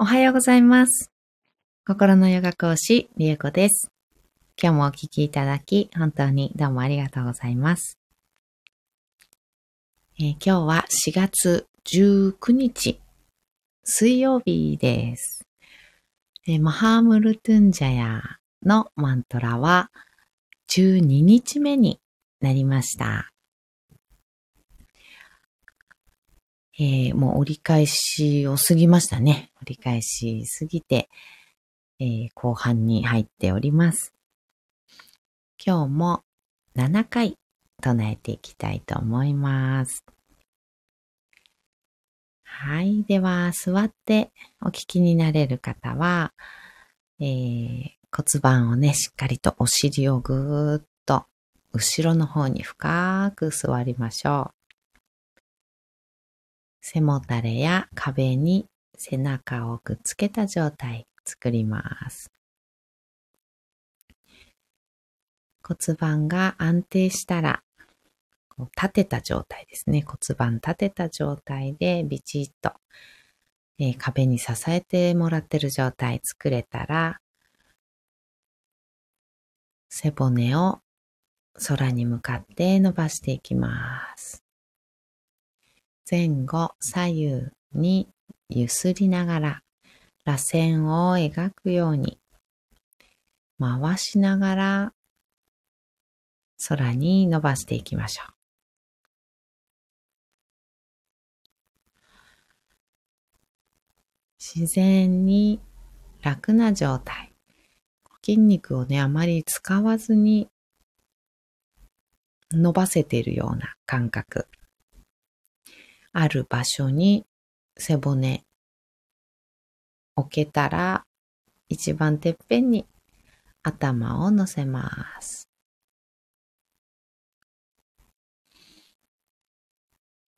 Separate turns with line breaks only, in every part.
おはようございます。心のヨガ講師、りえこです。今日もお聞きいただき、本当にどうもありがとうございます。えー今日は4月19日、水曜日です。えーマハームルトゥンジャヤのマントラは12日目になりました。えーもう折り返しを過ぎましたね。折り返し過ぎて、えー後半に入っております。今日も7回唱えていきたいと思います。はい。では、座ってお聞きになれる方は、えー骨盤をね、しっかりとお尻をぐーっと後ろの方に深く座りましょう。背もたれや壁に背中をくっつけた状態作ります。骨盤が安定したら、立てた状態ですね。骨盤立てた状態でビチッと、えー壁に支えてもらってる状態作れたら、背骨を空に向かって伸ばしていきます。前後左右に揺すりながら螺旋を描くように回しながら空に伸ばしていきましょう。自然に楽な状態。筋肉をね、あまり使わずに伸ばせているような感覚。ある場所に背骨置けたら一番てっぺんに頭を乗せます。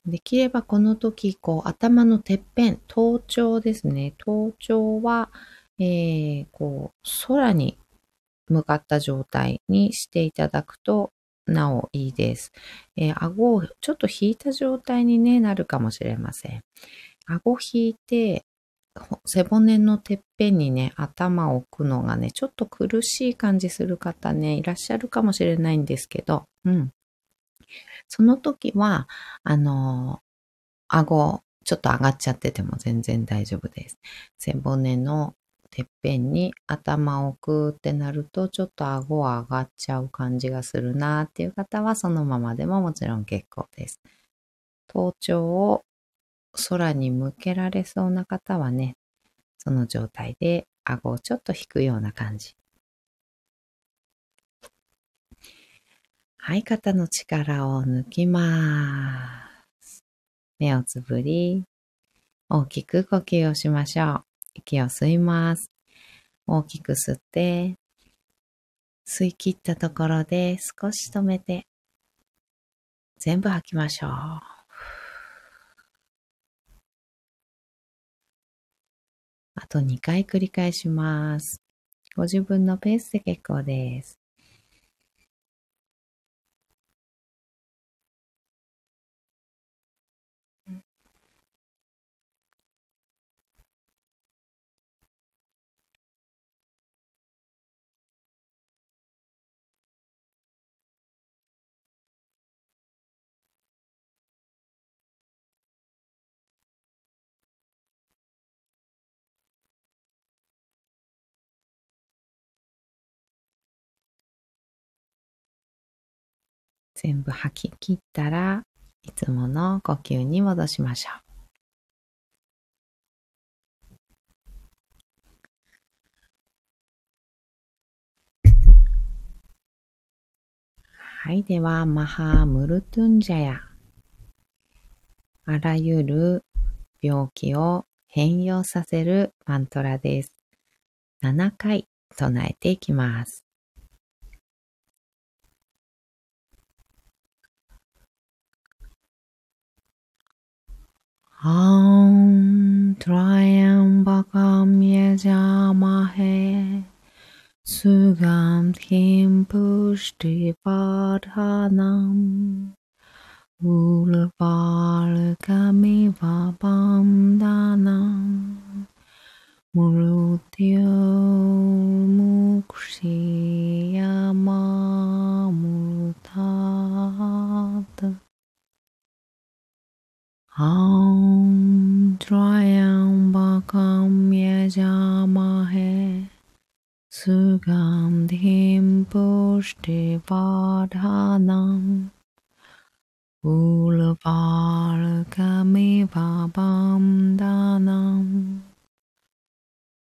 できればこの時、こう頭のてっぺん、頭頂ですね。頭頂は、えー、こう空に向かった状態にしていただくとなおいいです。えー顎をちょっと引いた状態に、ね、なるかもしれません。顎引いて、背骨のてっぺんにね、頭を置くのがね、ちょっと苦しい感じする方ね、いらっしゃるかもしれないんですけど、うん。その時は、あのー顎、ちょっと上がっちゃってても全然大丈夫です。背骨のてっぺんに頭を置くってなると、ちょっと顎は上がっちゃう感じがするなっていう方は、そのままでももちろん結構です。頭頂を空に向けられそうな方はね、その状態で顎をちょっと引くような感じ。はい、肩の力を抜きます。目をつぶり、大きく呼吸をしましょう。息を吸います。大きく吸って、吸い切ったところで少し止めて、全部吐きましょう。あと2回繰り返します。ご自分のペースで結構です。全部吐き切ったらいつもの呼吸に戻しましょう。はい。では、マハムルトゥンジャヤ。あらゆる病気を変容させるマントラです。7回唱えていきます。Aum Triambakam Yajamahe Sugam Kim Pushti Vardhanam Ulvargamiva Bandhanam Murtyamurtad ॐ त्र्यम्बकं यजामहे सुगन्धिं पुष्टिवर्धनम् उलपालकमेव वन्दानम्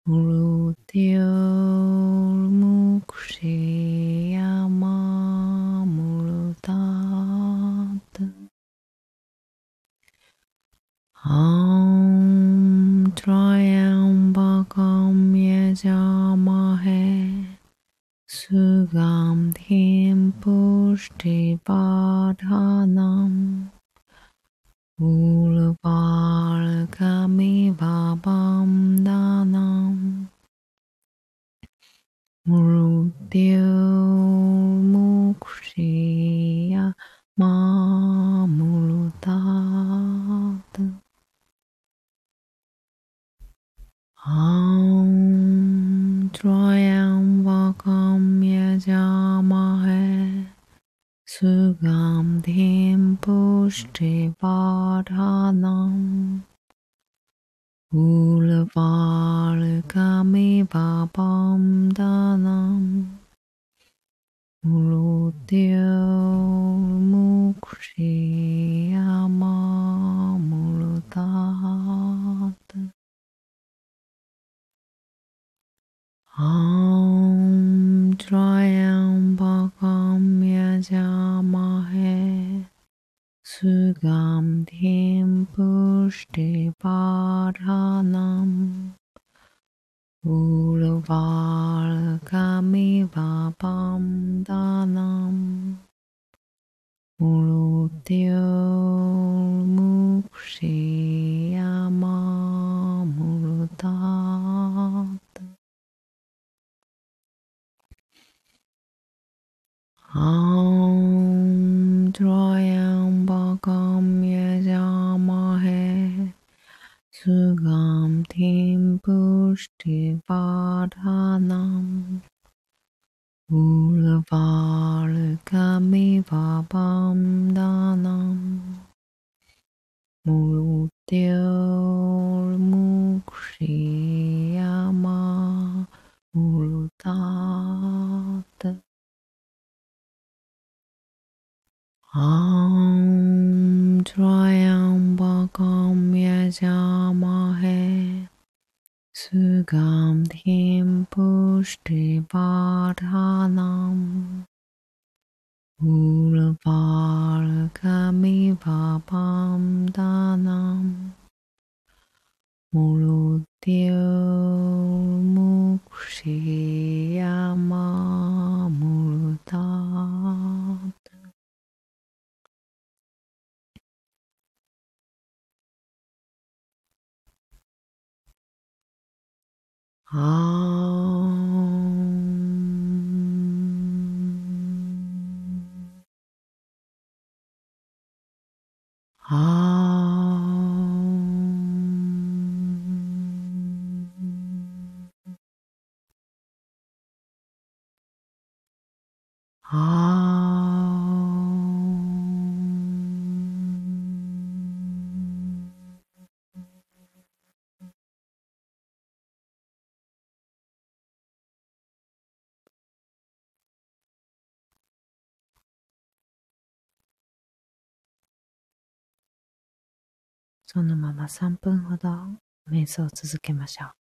मृत्यो सुगान्धिं पुष्टिपाठानाम् मूलपालकमेव पां दानाम् मुरुद्योमुक्षीयमामुरुतात् आम् त्रयम्बकं यजामहे सुगन्धिं पुष्टिपाधानम् उर्वार्कमिव पन्दानम् मुरुत्योर्मुक्षीयमामृता Oh. Abamdanam Murudhyamukshiyama Murudat Ah そのまま3分ほど瞑想を続けましょう。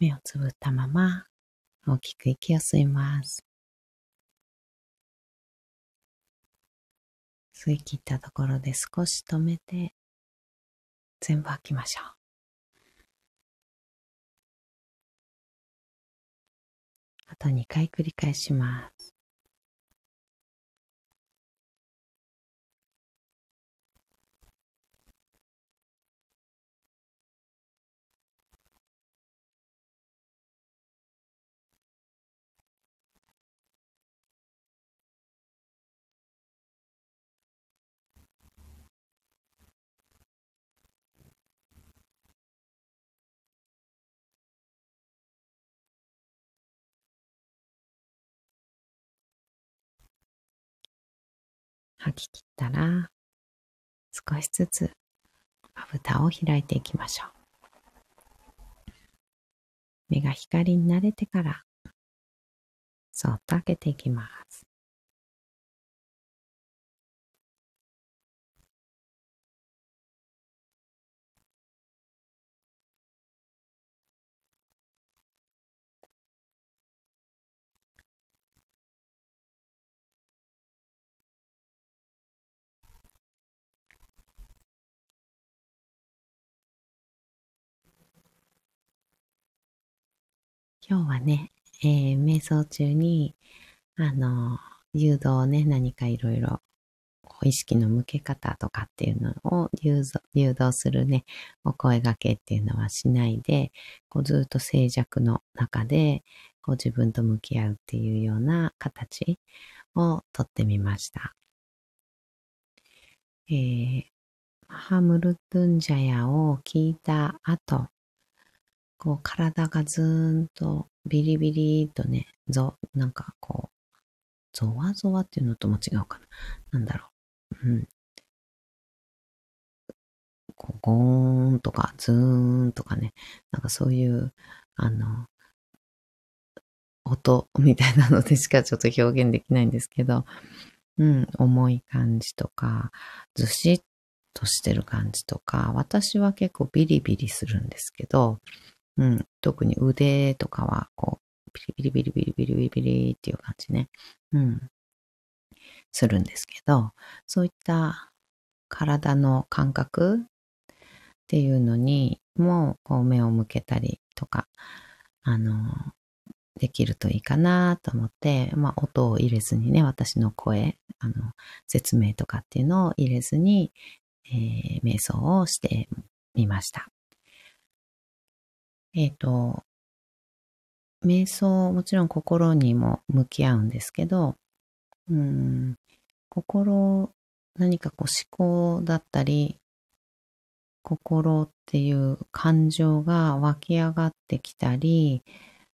目をつぶったまま大きく息を吸います。吸い切ったところで少し止めて全部吐きましょう。あと2回繰り返します。き切ったら、少しずつまぶたを開いていきましょう。目が光に慣れてから、そっと開けていきます。今日はね、えー、瞑想中に、あの、誘導をね、何かいろいろ、意識の向け方とかっていうのを誘導誘導するね、お声掛けっていうのはしないで、こうずっと静寂の中で、こう自分と向き合うっていうような形をとってみました。えー、ハムルトゥンジャヤを聞いた後、こう体がずーんとビリビリとね、ぞ、なんかこう、ゾワゾワっていうのとも違うかな。なんだろう。うん。こうゴーンとかズーンとかね、なんかそういう、あの、音みたいなのでしかちょっと表現できないんですけど、うん、重い感じとか、ずしっとしてる感じとか、私は結構ビリビリするんですけど、うん。特に腕とかは、こう、ビリビリビリビリビリビリっていう感じね。うん。するんですけど、そういった体の感覚っていうのにも、こう目を向けたりとか、あの、できるといいかなと思って、まあ、音を入れずにね、私の声、あの、説明とかっていうのを入れずに、えー、瞑想をしてみました。えっ、ー、と、瞑想、もちろん心にも向き合うんですけど、うん、心、何かこう思考だったり、心っていう感情が湧き上がってきたり、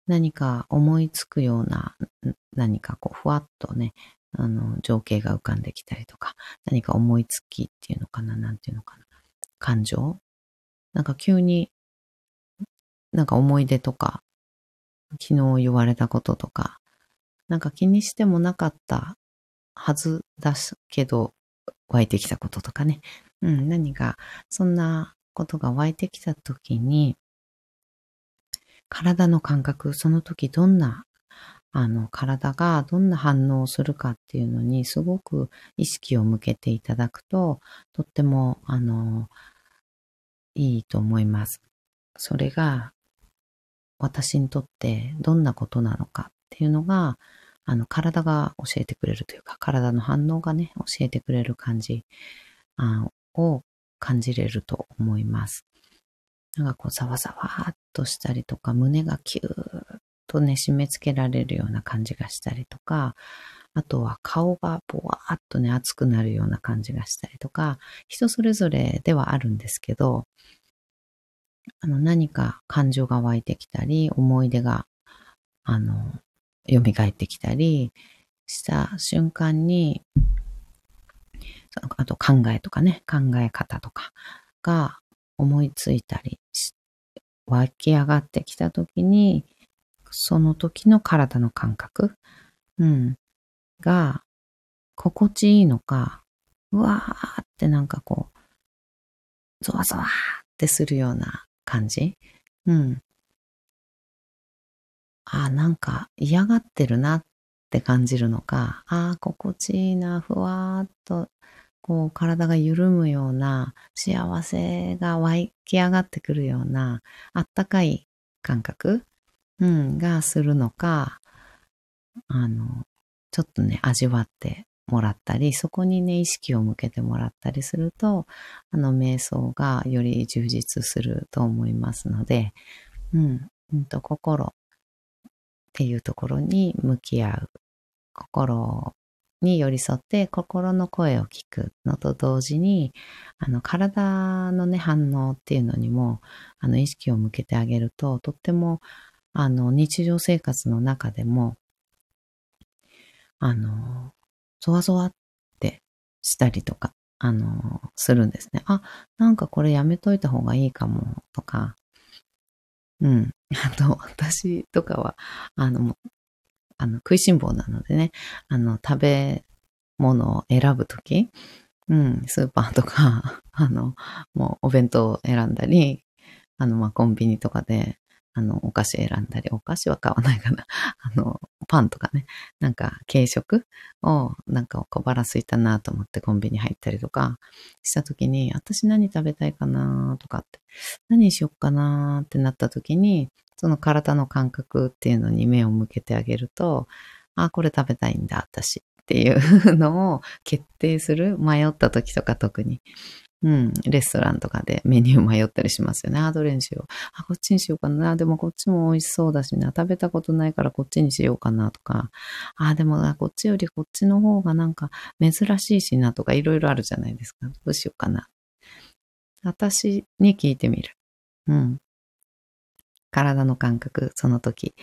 何か思いつくような、何かこうふわっとね、あの、情景が浮かんできたりとか、何か思いつきっていうのかな、なんていうのかな、感情？なんか急になんか思い出とか、昨日言われたこととか、なんか気にしてもなかったはずだけど、湧いてきたこととかね。うん、何か、そんなことが湧いてきたときに、体の感覚、その時どんな、あの、体がどんな反応をするかっていうのにすごく意識を向けていただくと、とっても、あの、いいと思います。それが私にとってどんなことなのかっていうのが、あの、体が教えてくれるというか、体の反応がね、教えてくれる感じあを感じれると思います。なんかこう、ざわざわっとしたりとか、胸がキューッとね、締め付けられるような感じがしたりとか、あとは顔がぼわーっとね、熱くなるような感じがしたりとか、人それぞれではあるんですけど、あの、何か感情が湧いてきたり、思い出が、あの、蘇ってきたりした瞬間に、あと考えとかね、考え方とかが思いついたり湧き上がってきた時に、その時の体の感覚、うん、が心地いいのか、うわーってなんかこう、ゾワゾワーってするような感じ？うん。あ、なんか嫌がってるなって感じるのか、あ、心地いいな、ふわーっと、こう体が緩むような、幸せが湧き上がってくるような、あったかい感覚、うん、がするのか、あの、ちょっとね、味わってもらったり、そこにね、意識を向けてもらったりすると、あの、瞑想がより充実すると思いますので、うん、うんと、心っていうところに向き合う。心に寄り添って心の声を聞くのと同時に、あの、体のね、反応っていうのにも、あの、意識を向けてあげると、とっても、あの、日常生活の中でも、あの、ゾワゾワってしたりとか、あの、するんですね。あ、なんかこれやめといた方がいいかも、とか、うん。あと、私とかは、あの、あの、食いしん坊なのでね、あの、食べ物を選ぶとき、うん、スーパーとか、あの、もうお弁当を選んだり、あの、ま、コンビニとかで、あの、お菓子選んだり、お菓子は買わないかな。あの、パンとかね、なんか軽食を、なんか小腹空いたなと思ってコンビニ入ったりとかした時に、私何食べたいかなとかって、何しよっかなってなった時に、その体の感覚っていうのに目を向けてあげると、あ、これ食べたいんだ、私っていうのを決定する。迷った時とか特に。うん、レストランとかでメニュー迷ったりしますよね。あ、どれにしよう。あ、こっちにしようかな。でもこっちも美味しそうだしな。食べたことないからこっちにしようかなとか。あ、でもこっちよりこっちの方がなんか珍しいしなとかいろいろあるじゃないですか。どうしようかな。私に聞いてみる。うん。体の感覚、その時。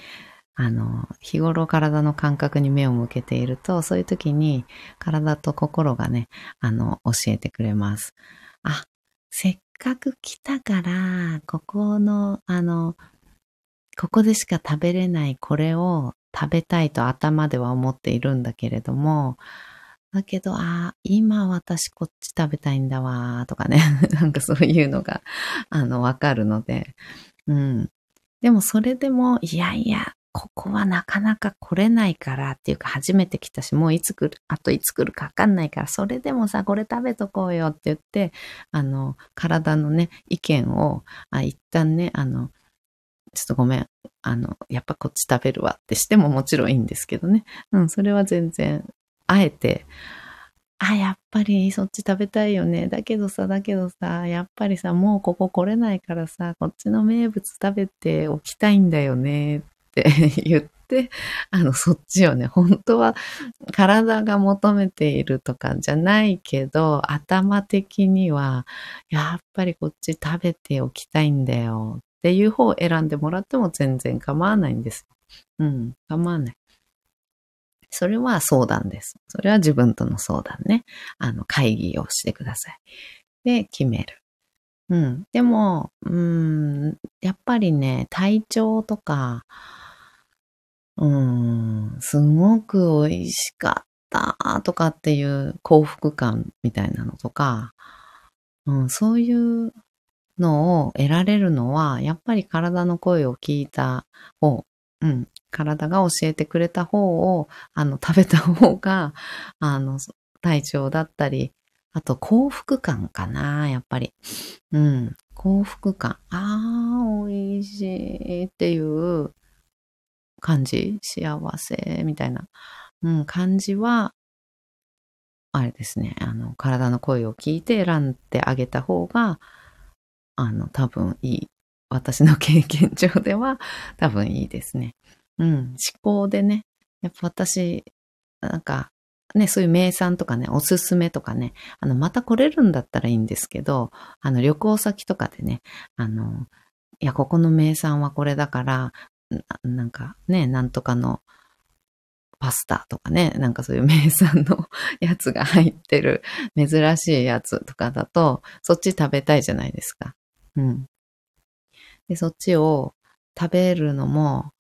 あの、日頃体の感覚に目を向けていると、そういう時に体と心がね、あの、教えてくれます。あ、せっかく来たから、ここの、あの、ここでしか食べれないこれを食べたいと頭では思っているんだけれども、だけど、あ今私こっち食べたいんだわ、とかね。なんかそういうのが、あの、わかるので、うん。でもそれでも、いやいや、ここはなかなか来れないからっていうか初めて来たし、もういつ来る、あといつ来るかわかんないから、それでもさ、これ食べとこうよって言って、あの、体のね、意見を、あ、一旦ね、あの、ちょっとごめん、あの、やっぱこっち食べるわってしてももちろんいいんですけどね。うん、それは全然、あえて、あ、やっぱりそっち食べたいよね。だけどさ、だけどさ、やっぱりさ、もうここ来れないからさ、こっちの名物食べておきたいんだよねっ 言って、あの、そっちをね、本当は体が求めているとかじゃないけど、頭的には、やっぱりこっち食べておきたいんだよっていう方を選んでもらっても全然構わないんです。うん、構わない。それは相談です。それは自分との相談ね。あの、会議をしてください。で、決める。うん。でも、うん、やっぱりね、体調とか、うん、すごく美味しかったとかっていう幸福感みたいなのとか、うん、そういうのを得られるのは、やっぱり体の声を聞いた方、うん、体が教えてくれた方を、あの、食べた方が、あの、体調だったり、あと幸福感かな、やっぱり。うん、幸福感。ああ、美味しいっていう感じ？幸せみたいな、うん、感じは、あれですね、あの、体の声を聞いて選んであげた方が、あの、多分いい。私の経験上では 多分いいですね。うん、思考でね、やっぱ私、なんか、ね、そういう名産とかね、おすすめとかね、あの、また来れるんだったらいいんですけど、あの、旅行先とかでね、あの、いや、ここの名産はこれだから、なんかね、なんとかのパスタとかね、なんかそういう名産の やつが入ってる珍しいやつとかだと、そっち食べたいじゃないですか。うん。で、そっちを食べるのも、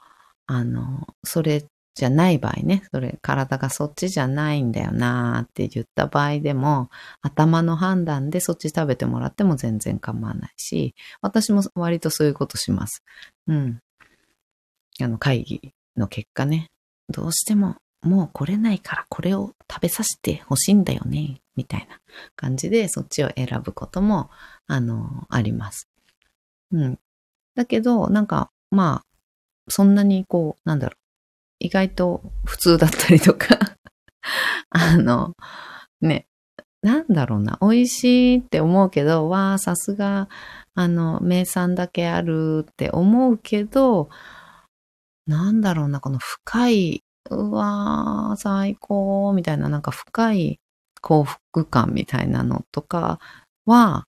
あの、それじゃない場合ね、それ、体がそっちじゃないんだよなーって言った場合でも、頭の判断でそっち食べてもらっても全然構わないし、私も割とそういうことします。うん。あの、会議の結果ね、どうしてももう来れないからこれを食べさせてほしいんだよね、みたいな感じでそっちを選ぶことも、あの、あります。うん。だけど、なんか、まあ、そんなにこう、なんだろう、意外と普通だったりとか。あの、ね、なんだろうな、美味しいって思うけど、わあ、さすが、あの、名産だけあるって思うけど、なんだろうな、この深い、うわー、最高、みたいな、なんか深い幸福感みたいなのとかは、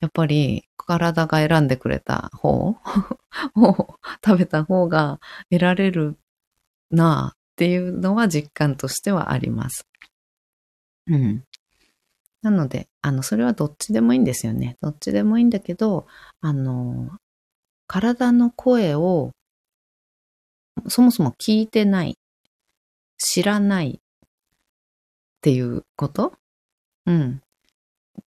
やっぱり体が選んでくれた方 を食べた方が得られるなっていうのは実感としてはあります。うん。なので、あの、それはどっちでもいいんですよね。どっちでもいいんだけど、あの、体の声をそもそも聞いてない、知らないっていうこと？うん。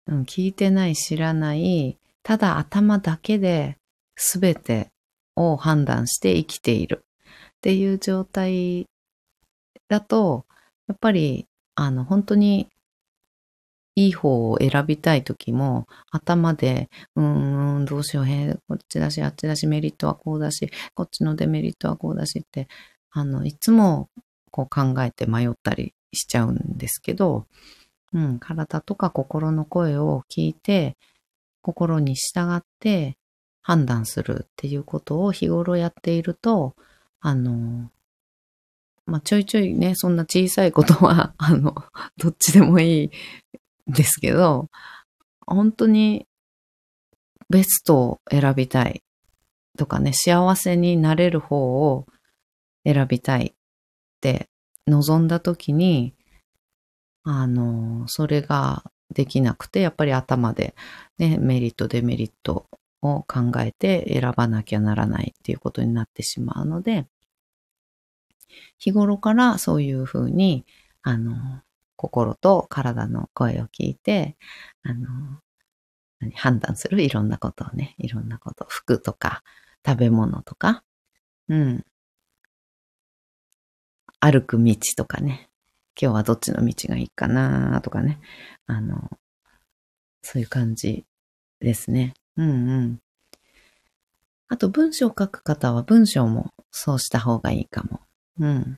うん、聞いてない、知らない、ただ頭だけで全てを判断して生きている。っていう状態だと、やっぱり、あの、本当にいい方を選びたい時も、頭で、うーん、どうしよう、へこっちだし、あっちだし、メリットはこうだし、こっちのデメリットはこうだしって、あの、いつもこう考えて迷ったりしちゃうんですけど、うん、体とか心の声を聞いて、心に従って判断するっていうことを日頃やっていると、あの、まあ、ちょいちょいね、そんな小さいことは、あの、どっちでもいいですけど、本当にベストを選びたいとかね、幸せになれる方を選びたいって望んだ時に、あの、それができなくて、やっぱり頭で、ね、メリット、デメリットを考えて選ばなきゃならないっていうことになってしまうので、日頃からそういうふうに、あの、心と体の声を聞いて、あの、判断するいろんなことをね、いろんなこと、服とか食べ物とか、うん。歩く道とかね、今日はどっちの道がいいかなとかね、あの、そういう感じですね。うんうん。あと文章を書く方は文章もそうした方がいいかも。うん。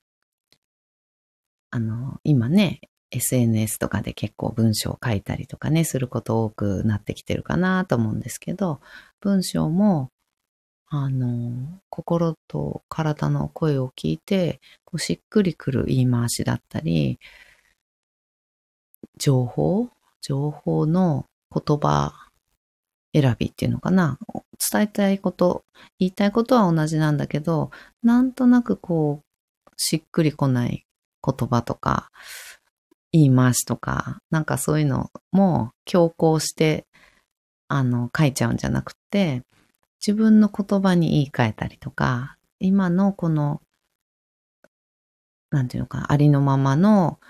あの、今ね、SNS とかで結構文章を書いたりとかね、すること多くなってきてるかなと思うんですけど、文章も、あの、心と体の声を聞いて、こうしっくりくる言い回しだったり、情報情報の言葉選びっていうのかな伝えたいこと、言いたいことは同じなんだけど、なんとなくこう、しっくりこない言葉とか、言い回しとか、なんかそういうのも強行して、あの、書いちゃうんじゃなくて、自分の言葉に言い換えたりとか、今のこの、なんていうのか、ありのままの、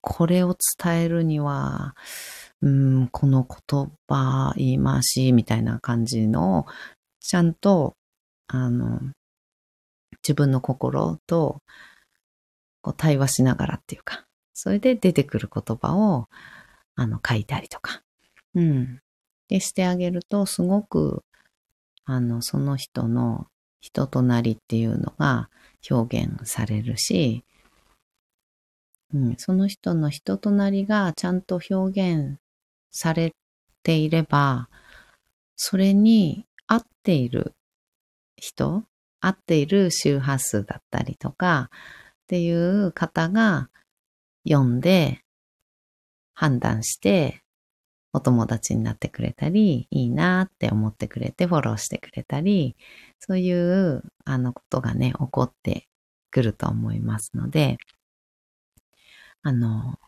これを伝えるには、うん、この言葉、言い回し、みたいな感じのを、ちゃんと、あの、自分の心とこう対話しながらっていうか、それで出てくる言葉を、あの、書いたりとか、うん。で、してあげると、すごく、あの、その人の人となりっていうのが表現されるし、うん、その人の人となりがちゃんと表現されていれば、それに合っている人、合っている周波数だったりとか、っていう方が読んで判断してお友達になってくれたり、いいなって思ってくれてフォローしてくれたり、そういうあのことがね、起こってくると思いますので、あの、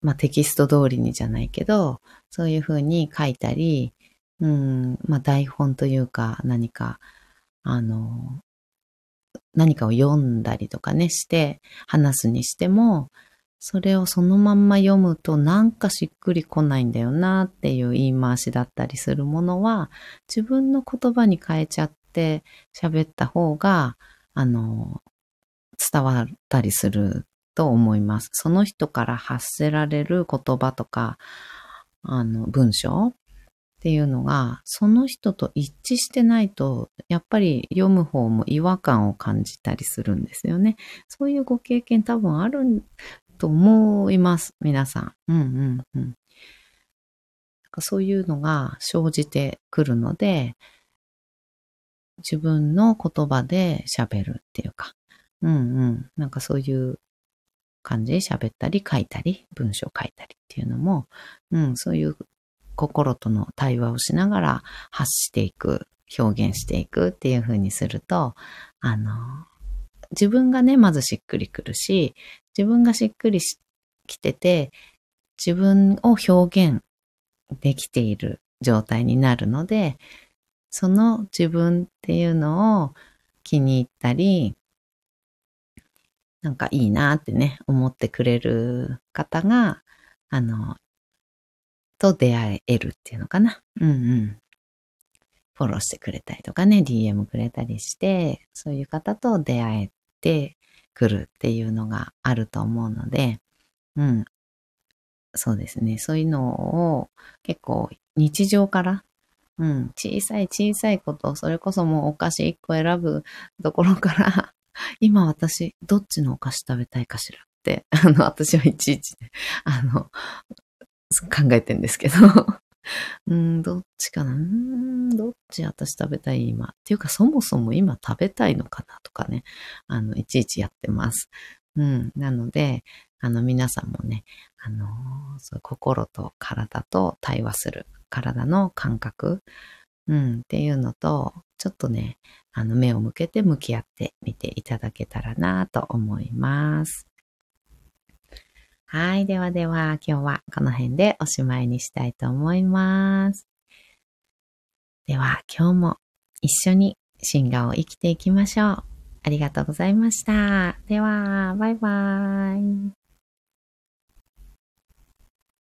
まあ、テキスト通りにじゃないけど、そういうふうに書いたり、うん、まあ、台本というか何か、あの、何かを読んだりとかね、して話すにしても、それをそのまんま読むとなんかしっくりこないんだよなっていう言い回しだったりするものは、自分の言葉に変えちゃって喋った方が、あの、伝わったりすると思います。その人から発せられる言葉とか、あの、文章っていうのが、その人と一致してないと、やっぱり読む方も違和感を感じたりするんですよね。そういうご経験多分あると思います。皆さん。うんうんうん。なんかそういうのが生じてくるので、自分の言葉で喋るっていうか、うんうん。なんかそういう感じで喋ったり書いたり、文章書いたりっていうのも、うん、そういう心との対話をしながら発していく、表現していくっていう風にすると、あの、自分がね、まずしっくりくるし、自分がしっくりきてて、自分を表現できている状態になるので、その自分っていうのを気に入ったり、なんかいいなってね、思ってくれる方が、あの、と出会えるっていうのかな。うんうん。フォローしてくれたりとかね、DM くれたりして、そういう方と出会えてくるっていうのがあると思うので、うん。そうですね。そういうのを結構日常から、うん、小さい小さいこと、それこそもうお菓子1個選ぶところから 今私、どっちのお菓子食べたいかしらって、あの、私はいちいち、あの、考えてんですけど うん、どっちかな？うん、どっち私食べたい今？っていうか、そもそも今食べたいのかなとかね、あの、いちいちやってます。うん、なので、あの、皆さんもね、あのそう心と体と対話する、体の感覚、うん、っていうのと、ちょっとね、あの、目を向けて向き合ってみていただけたらなと思います。はい。ではでは、今日はこの辺でおしまいにしたいと思います。では、今日も一緒に進化を生きていきましょう。ありがとうございました。では、バイバーイ。